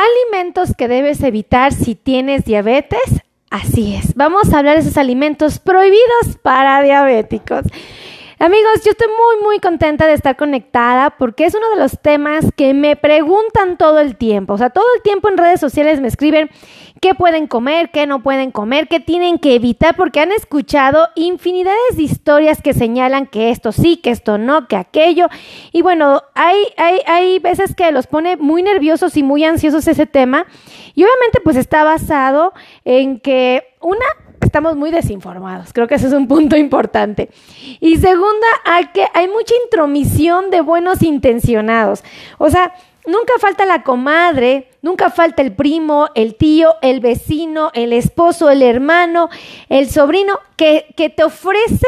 Alimentos que debes evitar si tienes diabetes. Así es, vamos a hablar de esos alimentos prohibidos para diabéticos. Amigos, yo estoy muy, muy contenta de estar conectada porque es uno de los temas que me preguntan todo el tiempo. O sea, todo el tiempo en redes sociales me escriben qué pueden comer, qué no pueden comer, qué tienen que evitar, porque han escuchado infinidades de historias que señalan que esto sí, que esto no, que aquello. Y bueno, hay, hay, hay veces que los pone muy nerviosos y muy ansiosos ese tema. Y obviamente pues está basado en que una estamos muy desinformados. Creo que ese es un punto importante. Y segunda, hay que hay mucha intromisión de buenos intencionados. O sea, nunca falta la comadre, nunca falta el primo, el tío, el vecino, el esposo, el hermano, el sobrino, que, que te ofrece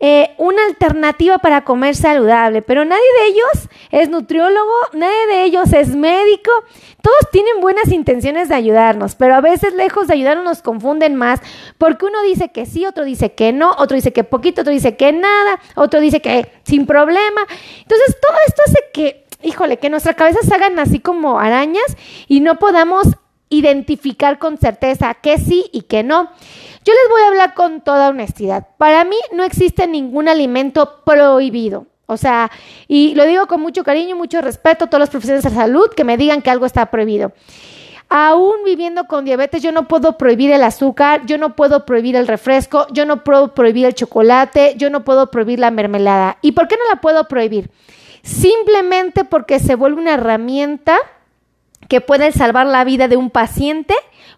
eh, una alternativa para comer saludable, pero nadie de ellos es nutriólogo, nadie de ellos es médico, todos tienen buenas intenciones de ayudarnos, pero a veces lejos de ayudarnos nos confunden más, porque uno dice que sí, otro dice que no, otro dice que poquito, otro dice que nada, otro dice que sin problema. Entonces todo esto hace que, híjole, que nuestras cabezas se hagan así como arañas y no podamos identificar con certeza que sí y que no. Yo les voy a hablar con toda honestidad. Para mí no existe ningún alimento prohibido. O sea, y lo digo con mucho cariño y mucho respeto a todos los profesionales de salud que me digan que algo está prohibido. Aún viviendo con diabetes, yo no puedo prohibir el azúcar, yo no puedo prohibir el refresco, yo no puedo prohibir el chocolate, yo no puedo prohibir la mermelada. ¿Y por qué no la puedo prohibir? Simplemente porque se vuelve una herramienta que puede salvar la vida de un paciente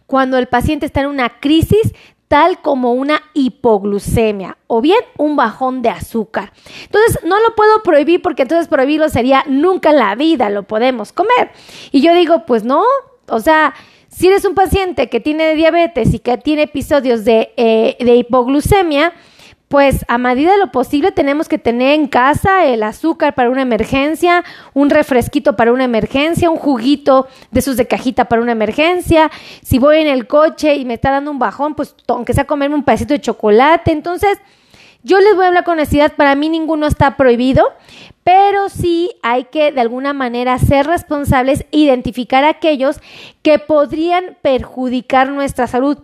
cuando el paciente está en una crisis tal como una hipoglucemia o bien un bajón de azúcar. Entonces, no lo puedo prohibir porque entonces prohibirlo sería nunca en la vida lo podemos comer. Y yo digo, pues no, o sea, si eres un paciente que tiene diabetes y que tiene episodios de, eh, de hipoglucemia, pues a medida de lo posible tenemos que tener en casa el azúcar para una emergencia, un refresquito para una emergencia, un juguito de sus de cajita para una emergencia. Si voy en el coche y me está dando un bajón, pues aunque sea comerme un pedacito de chocolate. Entonces, yo les voy a hablar con honestidad, para mí ninguno está prohibido, pero sí hay que de alguna manera ser responsables, identificar aquellos que podrían perjudicar nuestra salud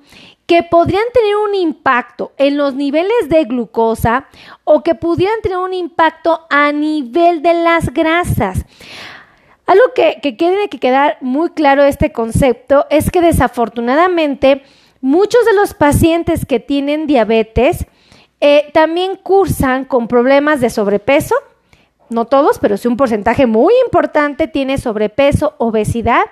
que podrían tener un impacto en los niveles de glucosa o que pudieran tener un impacto a nivel de las grasas. Algo que, que tiene que quedar muy claro este concepto es que desafortunadamente muchos de los pacientes que tienen diabetes eh, también cursan con problemas de sobrepeso, no todos, pero sí un porcentaje muy importante tiene sobrepeso, obesidad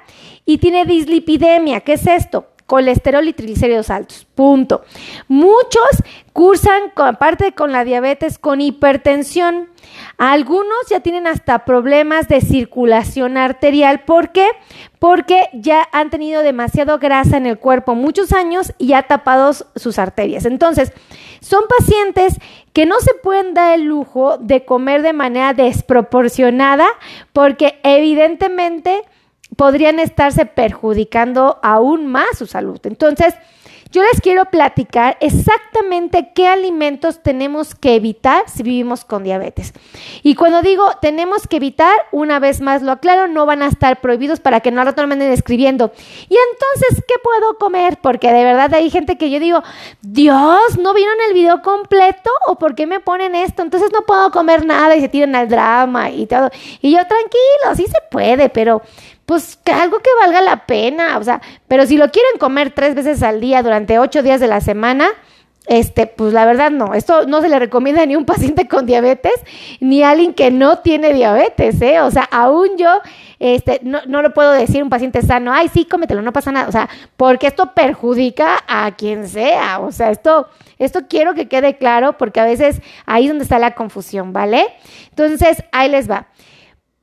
y tiene dislipidemia. ¿Qué es esto? Colesterol y triglicéridos altos. Punto. Muchos cursan, aparte con la diabetes, con hipertensión. Algunos ya tienen hasta problemas de circulación arterial. ¿Por qué? Porque ya han tenido demasiado grasa en el cuerpo muchos años y ha tapado sus arterias. Entonces, son pacientes que no se pueden dar el lujo de comer de manera desproporcionada porque evidentemente podrían estarse perjudicando aún más su salud. Entonces, yo les quiero platicar exactamente qué alimentos tenemos que evitar si vivimos con diabetes. Y cuando digo tenemos que evitar, una vez más lo aclaro, no van a estar prohibidos para que no me anden escribiendo. Y entonces, ¿qué puedo comer? Porque de verdad hay gente que yo digo, Dios, ¿no vieron el video completo? ¿O por qué me ponen esto? Entonces no puedo comer nada y se tiran al drama y todo. Y yo, tranquilo, sí se puede, pero pues que algo que valga la pena, o sea, pero si lo quieren comer tres veces al día durante ocho días de la semana, este, pues la verdad no, esto no se le recomienda ni a un paciente con diabetes, ni a alguien que no tiene diabetes, ¿eh? O sea, aún yo, este, no, no lo puedo decir a un paciente sano, ay, sí, cómetelo, no pasa nada, o sea, porque esto perjudica a quien sea, o sea, esto, esto quiero que quede claro, porque a veces ahí es donde está la confusión, ¿vale? Entonces, ahí les va.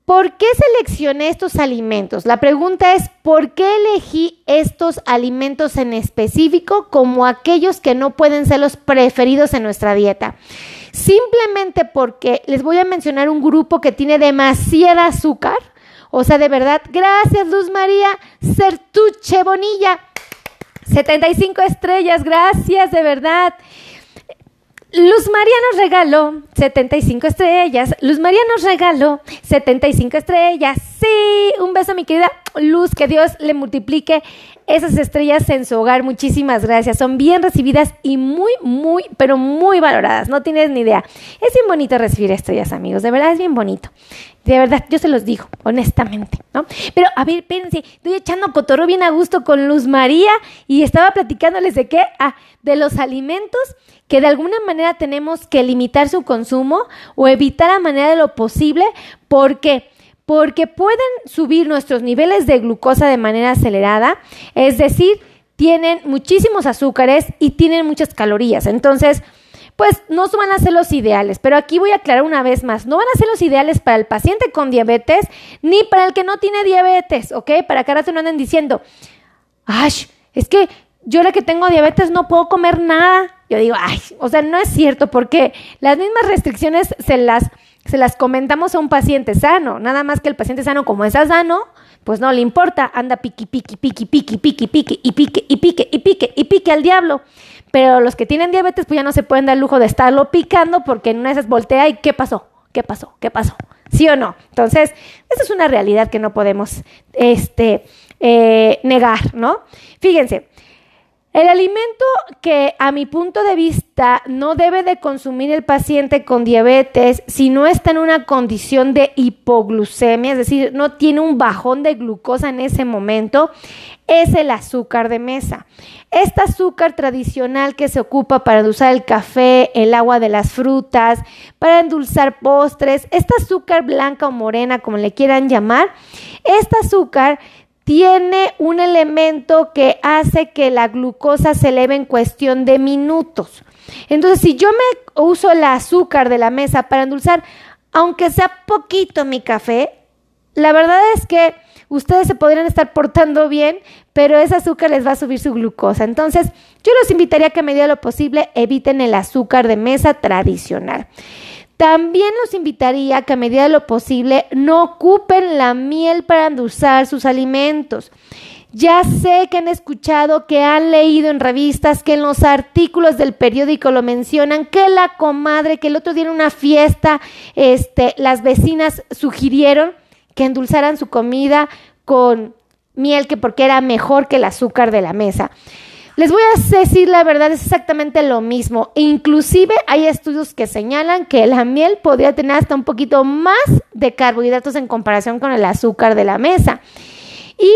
¿Por qué seleccioné estos alimentos? La pregunta es, ¿por qué elegí estos alimentos en específico como aquellos que no pueden ser los preferidos en nuestra dieta? Simplemente porque les voy a mencionar un grupo que tiene demasiada azúcar. O sea, de verdad, gracias Luz María, Certuche Bonilla. 75 estrellas, gracias, de verdad. Luz María nos regaló 75 estrellas. Luz María nos regaló 75 estrellas. Sí, un beso mi querida Luz, que Dios le multiplique esas estrellas en su hogar. Muchísimas gracias. Son bien recibidas y muy, muy, pero muy valoradas. No tienes ni idea. Es bien bonito recibir estrellas, amigos. De verdad es bien bonito. De verdad, yo se los digo, honestamente, ¿no? Pero, a ver, espérense, estoy echando cotorro bien a gusto con Luz María y estaba platicándoles de qué? Ah, de los alimentos que de alguna manera tenemos que limitar su consumo o evitar a manera de lo posible. ¿Por qué? Porque pueden subir nuestros niveles de glucosa de manera acelerada, es decir, tienen muchísimos azúcares y tienen muchas calorías. Entonces, pues no van a ser los ideales. Pero aquí voy a aclarar una vez más, no van a ser los ideales para el paciente con diabetes ni para el que no tiene diabetes, ¿ok? Para que ahora se no anden diciendo, ay, es que yo la que tengo diabetes no puedo comer nada. Yo digo, ay, o sea, no es cierto porque las mismas restricciones se las, se las comentamos a un paciente sano. Nada más que el paciente sano, como está sano, pues no le importa, anda piqui, piqui, piqui, piqui, piqui, piqui, y pique, y pique, y pique, y pique al diablo. Pero los que tienen diabetes, pues ya no se pueden dar el lujo de estarlo picando porque en una de esas voltea y ¿qué pasó? ¿Qué pasó? ¿Qué pasó? ¿Sí o no? Entonces, esa es una realidad que no podemos este, eh, negar, ¿no? Fíjense, el alimento que a mi punto de vista no debe de consumir el paciente con diabetes si no está en una condición de hipoglucemia, es decir, no tiene un bajón de glucosa en ese momento, es el azúcar de mesa. Este azúcar tradicional que se ocupa para endulzar el café, el agua de las frutas, para endulzar postres, esta azúcar blanca o morena, como le quieran llamar, este azúcar tiene un elemento que hace que la glucosa se eleve en cuestión de minutos. Entonces, si yo me uso el azúcar de la mesa para endulzar, aunque sea poquito mi café, la verdad es que ustedes se podrían estar portando bien, pero ese azúcar les va a subir su glucosa. Entonces, yo los invitaría a que a medida de lo posible eviten el azúcar de mesa tradicional. También los invitaría a que a medida de lo posible no ocupen la miel para endulzar sus alimentos. Ya sé que han escuchado, que han leído en revistas, que en los artículos del periódico lo mencionan, que la comadre, que el otro día en una fiesta, este, las vecinas sugirieron que endulzaran su comida con miel, que porque era mejor que el azúcar de la mesa. Les voy a decir la verdad, es exactamente lo mismo. Inclusive hay estudios que señalan que la miel podría tener hasta un poquito más de carbohidratos en comparación con el azúcar de la mesa. Y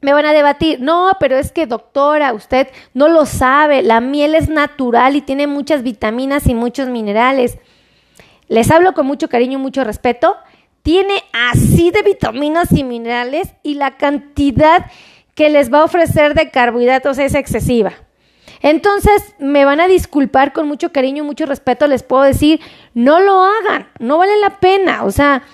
me van a debatir, no, pero es que doctora, usted no lo sabe, la miel es natural y tiene muchas vitaminas y muchos minerales. Les hablo con mucho cariño y mucho respeto. Tiene así de vitaminas y minerales y la cantidad que les va a ofrecer de carbohidratos es excesiva. Entonces, me van a disculpar con mucho cariño y mucho respeto, les puedo decir, no lo hagan, no vale la pena. O sea,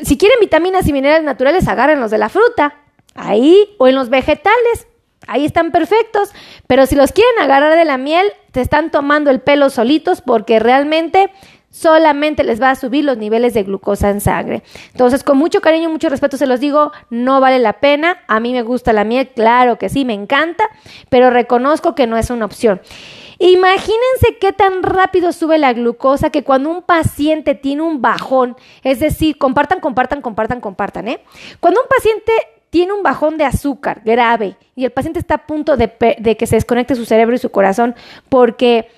si quieren vitaminas y minerales naturales, agárrenlos de la fruta, ahí, o en los vegetales, ahí están perfectos. Pero si los quieren agarrar de la miel, te están tomando el pelo solitos porque realmente solamente les va a subir los niveles de glucosa en sangre. Entonces, con mucho cariño y mucho respeto se los digo, no vale la pena. A mí me gusta la miel, claro que sí, me encanta, pero reconozco que no es una opción. Imagínense qué tan rápido sube la glucosa que cuando un paciente tiene un bajón, es decir, compartan, compartan, compartan, compartan, ¿eh? Cuando un paciente tiene un bajón de azúcar grave y el paciente está a punto de, de que se desconecte su cerebro y su corazón porque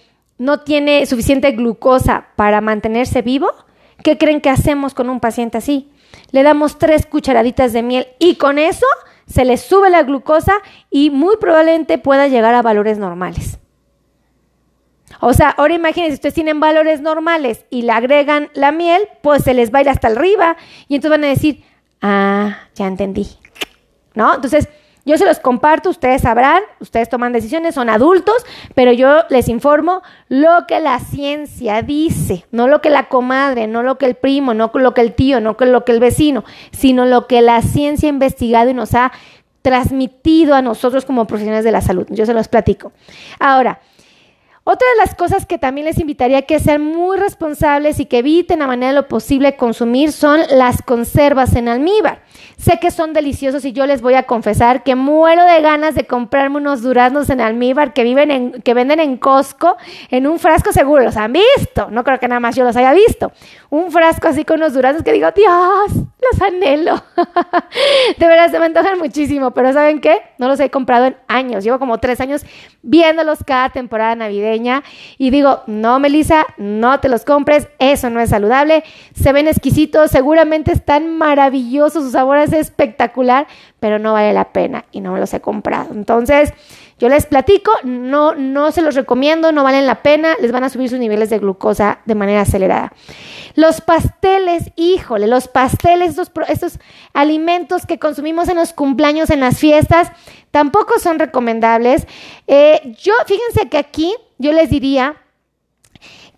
no tiene suficiente glucosa para mantenerse vivo, ¿qué creen que hacemos con un paciente así? Le damos tres cucharaditas de miel y con eso se le sube la glucosa y muy probablemente pueda llegar a valores normales. O sea, ahora imagínense, ustedes tienen valores normales y le agregan la miel, pues se les va a ir hasta arriba y entonces van a decir, ah, ya entendí. ¿No? Entonces, yo se los comparto, ustedes sabrán, ustedes toman decisiones, son adultos, pero yo les informo lo que la ciencia dice, no lo que la comadre, no lo que el primo, no lo que el tío, no lo que el vecino, sino lo que la ciencia ha investigado y nos ha transmitido a nosotros como profesionales de la salud. Yo se los platico. Ahora, otra de las cosas que también les invitaría a que sean muy responsables y que eviten a manera de lo posible consumir son las conservas en almíbar. Sé que son deliciosos y yo les voy a confesar que muero de ganas de comprarme unos duraznos en almíbar que, viven en, que venden en Costco en un frasco seguro. Los han visto. No creo que nada más yo los haya visto. Un frasco así con unos duraznos que digo, Dios, los anhelo. de verdad se me antojan muchísimo, pero ¿saben qué? No los he comprado en años. Llevo como tres años viéndolos cada temporada navideña y digo, no, Melissa, no te los compres, eso no es saludable. Se ven exquisitos, seguramente están maravillosos, sabor es espectacular, pero no vale la pena y no me los he comprado. Entonces, yo les platico, no, no se los recomiendo, no valen la pena, les van a subir sus niveles de glucosa de manera acelerada. Los pasteles, híjole, los pasteles, estos, estos alimentos que consumimos en los cumpleaños, en las fiestas, tampoco son recomendables. Eh, yo, fíjense que aquí yo les diría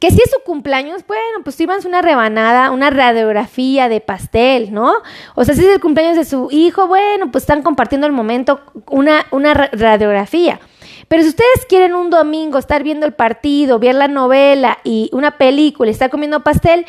que si es su cumpleaños, bueno, pues sírvanse una rebanada, una radiografía de pastel, ¿no? O sea, si es el cumpleaños de su hijo, bueno, pues están compartiendo el momento una, una radiografía. Pero si ustedes quieren un domingo estar viendo el partido, ver la novela y una película estar comiendo pastel,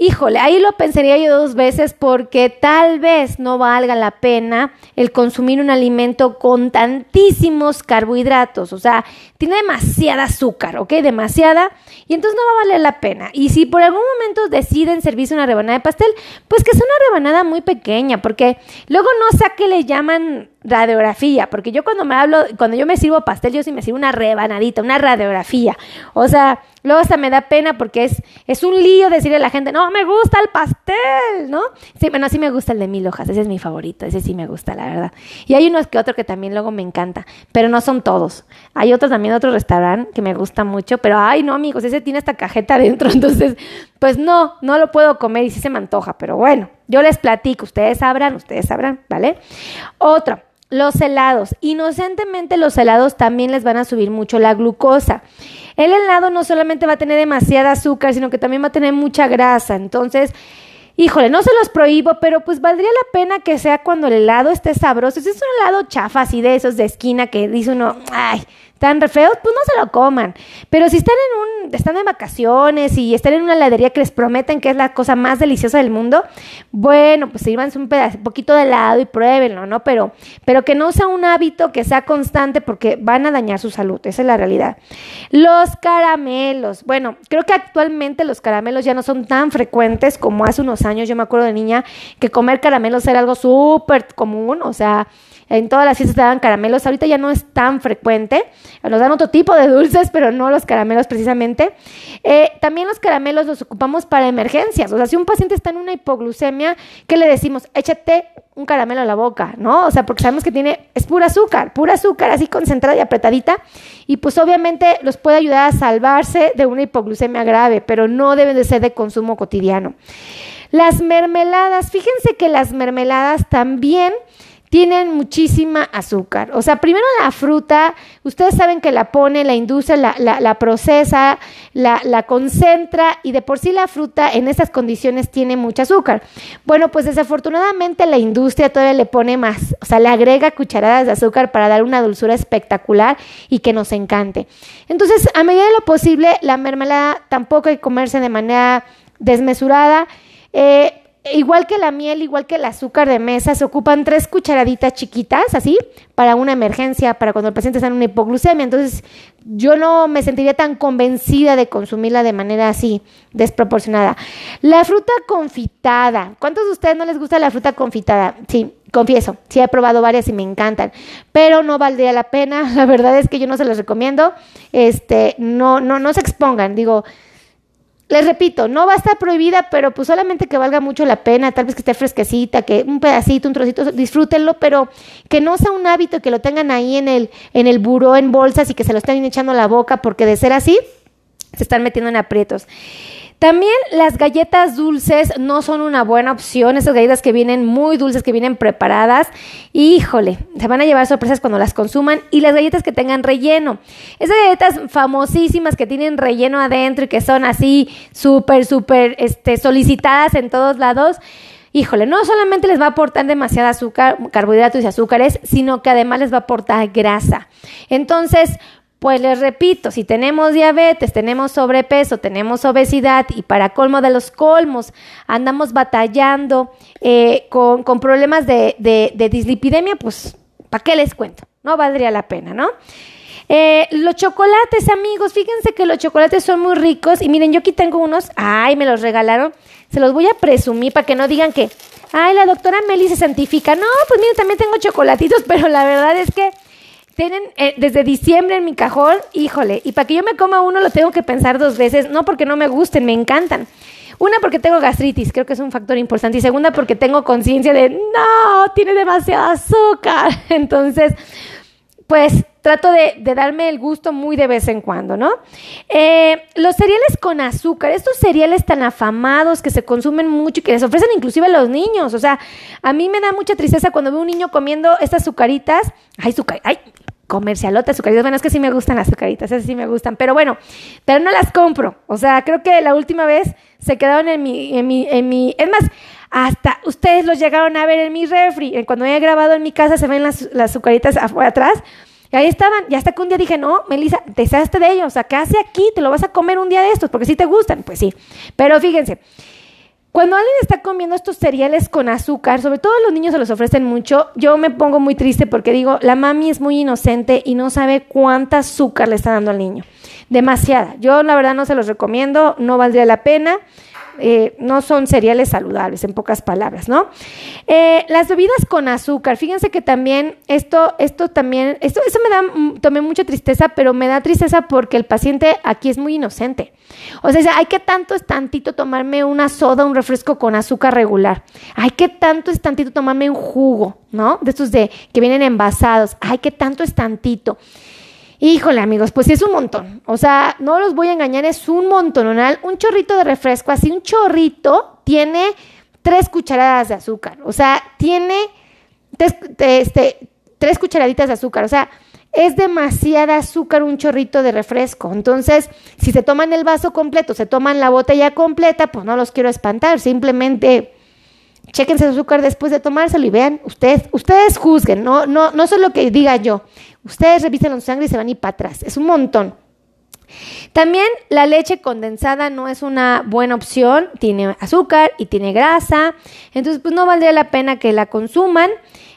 Híjole, ahí lo pensaría yo dos veces porque tal vez no valga la pena el consumir un alimento con tantísimos carbohidratos, o sea, tiene demasiada azúcar, ¿ok? Demasiada, y entonces no va a valer la pena. Y si por algún momento deciden servirse una rebanada de pastel, pues que sea una rebanada muy pequeña, porque luego no sé a qué le llaman radiografía, porque yo cuando me hablo, cuando yo me sirvo pastel, yo sí me sirvo una rebanadita, una radiografía. O sea, luego hasta me da pena porque es, es un lío decirle a la gente, no, me gusta el pastel, ¿no? Sí, bueno, sí me gusta el de mil hojas, ese es mi favorito, ese sí me gusta, la verdad. Y hay unos que otro que también luego me encanta, pero no son todos. Hay otros también, otro restaurante que me gusta mucho, pero ay, no, amigos, ese tiene esta cajeta adentro, entonces, pues no, no lo puedo comer y sí se me antoja, pero bueno, yo les platico, ustedes sabrán, ustedes sabrán, ¿vale? Otro los helados. Inocentemente los helados también les van a subir mucho la glucosa. El helado no solamente va a tener demasiada azúcar, sino que también va a tener mucha grasa. Entonces, híjole, no se los prohíbo, pero pues valdría la pena que sea cuando el helado esté sabroso. Si es un helado chafa así de esos de esquina que dice uno, ay, tan re feos, pues no se lo coman. Pero si están en un, están en vacaciones y están en una heladería que les prometen que es la cosa más deliciosa del mundo, bueno, pues sírvanse un pedazo, poquito de helado y pruébenlo, ¿no? Pero, pero que no sea un hábito que sea constante porque van a dañar su salud, esa es la realidad. Los caramelos, bueno, creo que actualmente los caramelos ya no son tan frecuentes como hace unos años. Yo me acuerdo de niña que comer caramelos era algo súper común, o sea, en todas las fiestas te daban caramelos, ahorita ya no es tan frecuente, nos dan otro tipo de dulces, pero no los caramelos precisamente. Eh, también los caramelos los ocupamos para emergencias, o sea, si un paciente está en una hipoglucemia, ¿qué le decimos? Échate un caramelo a la boca, ¿no? O sea, porque sabemos que tiene, es pura azúcar, pura azúcar así concentrada y apretadita, y pues obviamente los puede ayudar a salvarse de una hipoglucemia grave, pero no deben de ser de consumo cotidiano. Las mermeladas, fíjense que las mermeladas también tienen muchísima azúcar. O sea, primero la fruta, ustedes saben que la pone, la industria la, procesa, la, la, concentra y de por sí la fruta en esas condiciones tiene mucho azúcar. Bueno, pues desafortunadamente la industria todavía le pone más, o sea, le agrega cucharadas de azúcar para dar una dulzura espectacular y que nos encante. Entonces, a medida de lo posible, la mermelada tampoco hay que comerse de manera desmesurada. Eh, igual que la miel, igual que el azúcar de mesa, se ocupan tres cucharaditas chiquitas, así, para una emergencia, para cuando el paciente está en una hipoglucemia. Entonces, yo no me sentiría tan convencida de consumirla de manera así, desproporcionada. La fruta confitada. ¿Cuántos de ustedes no les gusta la fruta confitada? Sí, confieso, sí he probado varias y me encantan, pero no valdría la pena. La verdad es que yo no se las recomiendo. Este, no, no, no se expongan. Digo, les repito, no va a estar prohibida, pero pues solamente que valga mucho la pena, tal vez que esté fresquecita, que un pedacito, un trocito, disfrútenlo, pero que no sea un hábito que lo tengan ahí en el, en el buró, en bolsas y que se lo estén echando a la boca, porque de ser así, se están metiendo en aprietos. También las galletas dulces no son una buena opción, esas galletas que vienen muy dulces, que vienen preparadas, híjole, se van a llevar sorpresas cuando las consuman y las galletas que tengan relleno. Esas galletas famosísimas que tienen relleno adentro y que son así súper, súper este, solicitadas en todos lados. Híjole, no solamente les va a aportar demasiada azúcar, carbohidratos y azúcares, sino que además les va a aportar grasa. Entonces, Pues les repito, si tenemos diabetes, tenemos sobrepeso, tenemos obesidad y para colmo de los colmos andamos batallando eh, con, problemas de, de dislipidemia, pues ¿para qué les cuento? No valdría la pena, ¿no? Eh, los chocolates, amigos, fíjense que los chocolates son muy ricos. Y miren, yo aquí tengo unos. Ay, me los regalaron. Se los voy a presumir para que no digan que, ay, la doctora Meli se santifica. No, pues miren, también tengo chocolatitos, pero la verdad es que tienen eh, desde diciembre en mi cajón, híjole. Y para que yo me coma uno lo tengo que pensar dos veces. No porque no me gusten, me encantan. Una, porque tengo gastritis, creo que es un factor importante. Y segunda, porque tengo conciencia de, no, tiene demasiado azúcar. Entonces, pues trato de, darme el gusto muy de vez en cuando, ¿no? Eh, los cereales con azúcar, estos cereales tan afamados que se consumen mucho y que les ofrecen inclusive a los niños, o sea, a mí me da mucha tristeza cuando veo un niño comiendo estas azucaritas, ay, azúcar, ay, comercialotas, azucaritas, bueno, es que sí me gustan las azucaritas, esas sí me gustan, pero bueno, pero no las compro, o sea, creo que la última vez se quedaron en mi, en mi, en mi, es más, hasta ustedes los llegaron a ver en mi refri. Cuando he grabado en mi casa se ven las, las azucaritas atrás. Y ahí estaban. Y hasta que un día dije, no, Melissa, deshazte de ellos. O sea, ¿qué hace aquí? Te lo vas a comer un día de estos porque si te gustan. Pues sí. Pero fíjense, cuando alguien está comiendo estos cereales con azúcar, sobre todo los niños se los ofrecen mucho, yo me pongo muy triste porque digo, la mami es muy inocente y no sabe cuánta azúcar le está dando al niño. Demasiada. Yo la verdad no se los recomiendo, no valdría la pena. Eh, no son cereales saludables, en pocas palabras, ¿no? Eh, las bebidas con azúcar, fíjense que también esto, esto también, esto, eso me da, mm, tomé mucha tristeza, pero me da tristeza porque el paciente aquí es muy inocente. O sea, hay que tanto es tantito tomarme una soda, un refresco con azúcar regular. Hay que tanto es tantito tomarme un jugo, ¿no? De estos de que vienen envasados. Hay que tanto es tantito. Híjole, amigos, pues sí es un montón. O sea, no los voy a engañar, es un montonal. Un chorrito de refresco, así un chorrito, tiene tres cucharadas de azúcar. O sea, tiene tres, este, tres cucharaditas de azúcar. O sea, es demasiada azúcar un chorrito de refresco. Entonces, si se toman el vaso completo, se toman la botella completa, pues no los quiero espantar. Simplemente Chéquense el azúcar después de tomárselo y vean, ustedes, ustedes juzguen, no, no, no es lo que diga yo. Ustedes revisen la sangre y se van ir para atrás. Es un montón. También la leche condensada no es una buena opción, tiene azúcar y tiene grasa, entonces pues no valdría la pena que la consuman.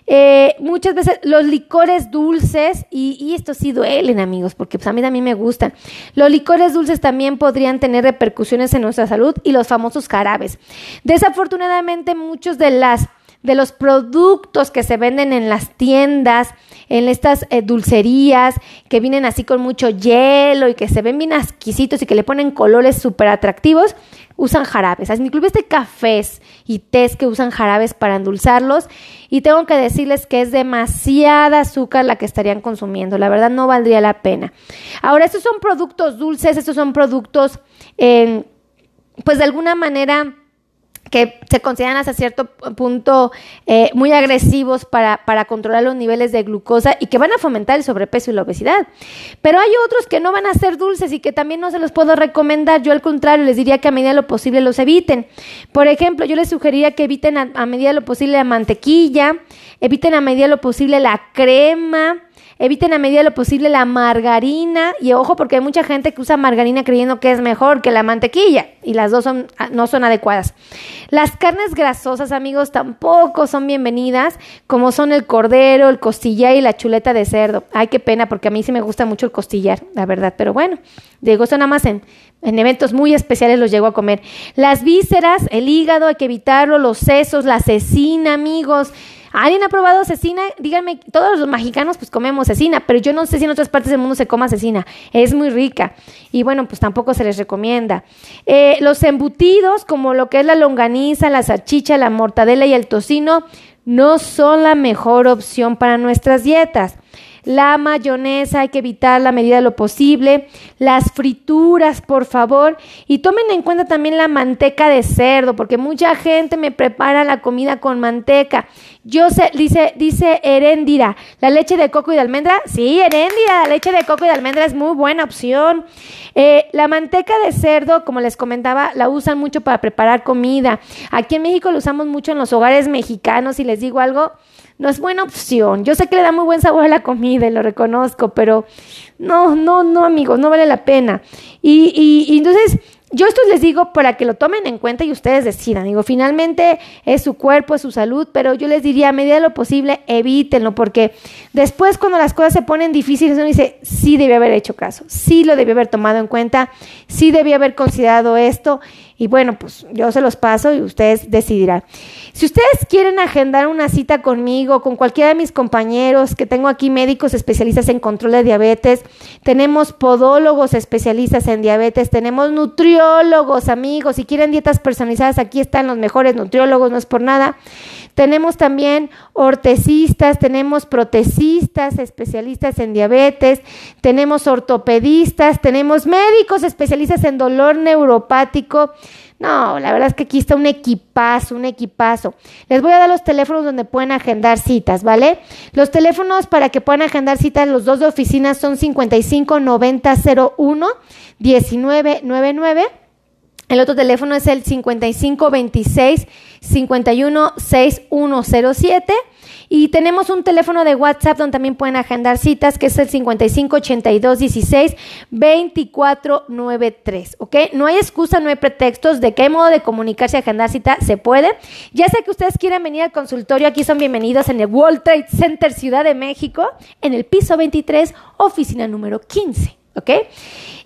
Eh, muchas veces los licores dulces, y, esto sí duelen amigos, porque pues, a mí también me gustan, los licores dulces también podrían tener repercusiones en nuestra salud y los famosos jarabes. Desafortunadamente muchos de las de los productos que se venden en las tiendas, en estas eh, dulcerías que vienen así con mucho hielo y que se ven bien exquisitos y que le ponen colores súper atractivos, usan jarabes. Incluso este cafés y tés que usan jarabes para endulzarlos. Y tengo que decirles que es demasiada azúcar la que estarían consumiendo. La verdad no valdría la pena. Ahora, estos son productos dulces, estos son productos, pues de alguna manera que se consideran hasta cierto punto eh, muy agresivos para, para, controlar los niveles de glucosa y que van a fomentar el sobrepeso y la obesidad. Pero hay otros que no van a ser dulces y que también no se los puedo recomendar. Yo al contrario les diría que a medida de lo posible los eviten. Por ejemplo, yo les sugeriría que eviten a, a medida de lo posible la mantequilla, eviten a medida de lo posible la crema, Eviten a medida de lo posible la margarina y ojo porque hay mucha gente que usa margarina creyendo que es mejor que la mantequilla y las dos son, ah, no son adecuadas. Las carnes grasosas, amigos, tampoco son bienvenidas, como son el cordero, el costillar y la chuleta de cerdo. Ay, qué pena porque a mí sí me gusta mucho el costillar, la verdad, pero bueno, digo, eso nada más en, en eventos muy especiales los llego a comer. Las vísceras, el hígado, hay que evitarlo, los sesos, la cecina, amigos. ¿Alguien ha probado cecina? Díganme, todos los mexicanos pues comemos cecina, pero yo no sé si en otras partes del mundo se coma cecina. Es muy rica y bueno, pues tampoco se les recomienda. Eh, los embutidos, como lo que es la longaniza, la salchicha, la mortadela y el tocino, no son la mejor opción para nuestras dietas. La mayonesa hay que evitar la medida de lo posible. Las frituras, por favor. Y tomen en cuenta también la manteca de cerdo, porque mucha gente me prepara la comida con manteca. Yo sé, dice, dice Heréndira, ¿la leche de coco y de almendra? Sí, Heréndira, la leche de coco y de almendra es muy buena opción. Eh, la manteca de cerdo, como les comentaba, la usan mucho para preparar comida. Aquí en México lo usamos mucho en los hogares mexicanos y les digo algo, no es buena opción. Yo sé que le da muy buen sabor a la comida y lo reconozco, pero no, no, no, amigos, no vale la pena. Y, y, y entonces yo esto les digo para que lo tomen en cuenta y ustedes decidan. Digo, finalmente es su cuerpo, es su salud, pero yo les diría a medida de lo posible, evítenlo, porque después cuando las cosas se ponen difíciles, uno dice, sí debí haber hecho caso, sí lo debí haber tomado en cuenta, sí debí haber considerado esto. Y bueno, pues yo se los paso y ustedes decidirán. Si ustedes quieren agendar una cita conmigo, con cualquiera de mis compañeros, que tengo aquí médicos especialistas en control de diabetes, tenemos podólogos especialistas en diabetes, tenemos nutriólogos, amigos, si quieren dietas personalizadas, aquí están los mejores nutriólogos, no es por nada. Tenemos también ortecistas, tenemos protecistas, especialistas en diabetes, tenemos ortopedistas, tenemos médicos especialistas en dolor neuropático. No, la verdad es que aquí está un equipazo, un equipazo. Les voy a dar los teléfonos donde pueden agendar citas, ¿vale? Los teléfonos para que puedan agendar citas, los dos de oficinas son 55 90 01 1999 el otro teléfono es el 5526 516107 y tenemos un teléfono de WhatsApp donde también pueden agendar citas que es el 558216 2493, ¿ok? No hay excusa, no hay pretextos de qué modo de comunicarse y agendar cita se puede. Ya sé que ustedes quieren venir al consultorio, aquí son bienvenidos en el World Trade Center Ciudad de México, en el piso 23, oficina número 15. ¿ok?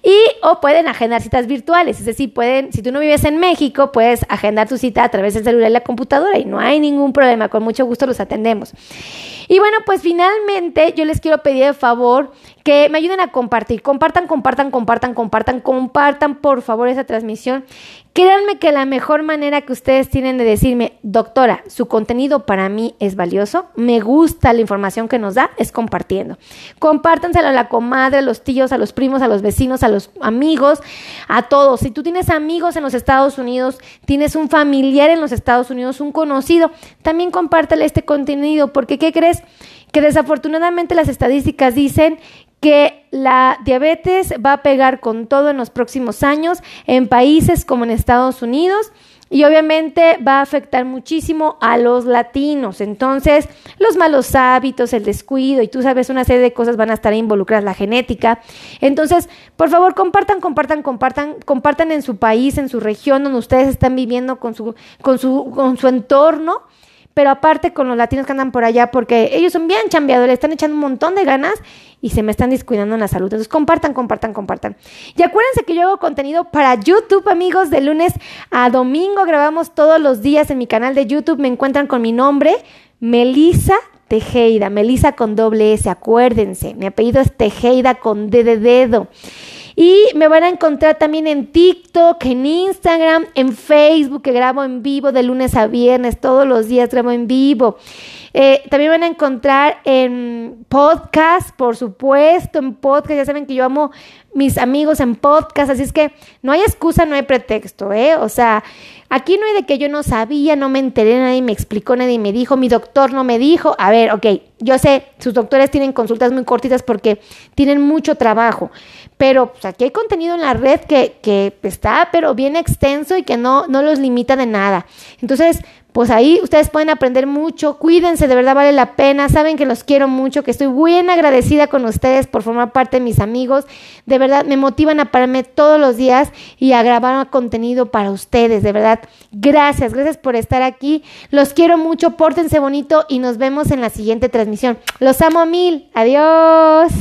Y o pueden agendar citas virtuales, es decir, pueden, si tú no vives en México, puedes agendar tu cita a través del celular y la computadora y no hay ningún problema, con mucho gusto los atendemos. Y bueno, pues finalmente yo les quiero pedir de favor que me ayuden a compartir, compartan, compartan, compartan, compartan, compartan por favor esa transmisión. Créanme que la mejor manera que ustedes tienen de decirme, doctora, su contenido para mí es valioso, me gusta la información que nos da, es compartiendo. Compártanselo a la comadre, a los tíos, a los primos, a los vecinos, a los amigos, a todos. Si tú tienes amigos en los Estados Unidos, tienes un familiar en los Estados Unidos, un conocido, también compártale este contenido, porque ¿qué crees? Que desafortunadamente las estadísticas dicen que la diabetes va a pegar con todo en los próximos años en países como en Estados Unidos y obviamente va a afectar muchísimo a los latinos. Entonces, los malos hábitos, el descuido y tú sabes, una serie de cosas van a estar involucradas, la genética. Entonces, por favor, compartan, compartan, compartan, compartan en su país, en su región donde ustedes están viviendo con su, con su, con su entorno pero aparte con los latinos que andan por allá, porque ellos son bien chambeadores, están echando un montón de ganas y se me están descuidando en la salud. Entonces, compartan, compartan, compartan. Y acuérdense que yo hago contenido para YouTube, amigos, de lunes a domingo. Grabamos todos los días en mi canal de YouTube. Me encuentran con mi nombre, Melisa Tejeda, Melisa con doble S, acuérdense. Mi apellido es Tejeda con D de dedo. Y me van a encontrar también en TikTok, en Instagram, en Facebook, que grabo en vivo de lunes a viernes, todos los días grabo en vivo. Eh, también van a encontrar en podcast, por supuesto, en podcast. Ya saben que yo amo mis amigos en podcast, así es que no hay excusa, no hay pretexto, ¿eh? O sea, aquí no hay de que yo no sabía, no me enteré, nadie me explicó, nadie me dijo, mi doctor no me dijo. A ver, ok, yo sé, sus doctores tienen consultas muy cortitas porque tienen mucho trabajo, pero pues, aquí hay contenido en la red que, que está, pero bien extenso y que no, no los limita de nada. Entonces, pues ahí ustedes pueden aprender mucho, cuídense, de verdad vale la pena, saben que los quiero mucho, que estoy bien agradecida con ustedes por formar parte de mis amigos, de verdad me motivan a pararme todos los días y a grabar contenido para ustedes, de verdad, gracias, gracias por estar aquí, los quiero mucho, pórtense bonito y nos vemos en la siguiente transmisión, los amo mil, adiós.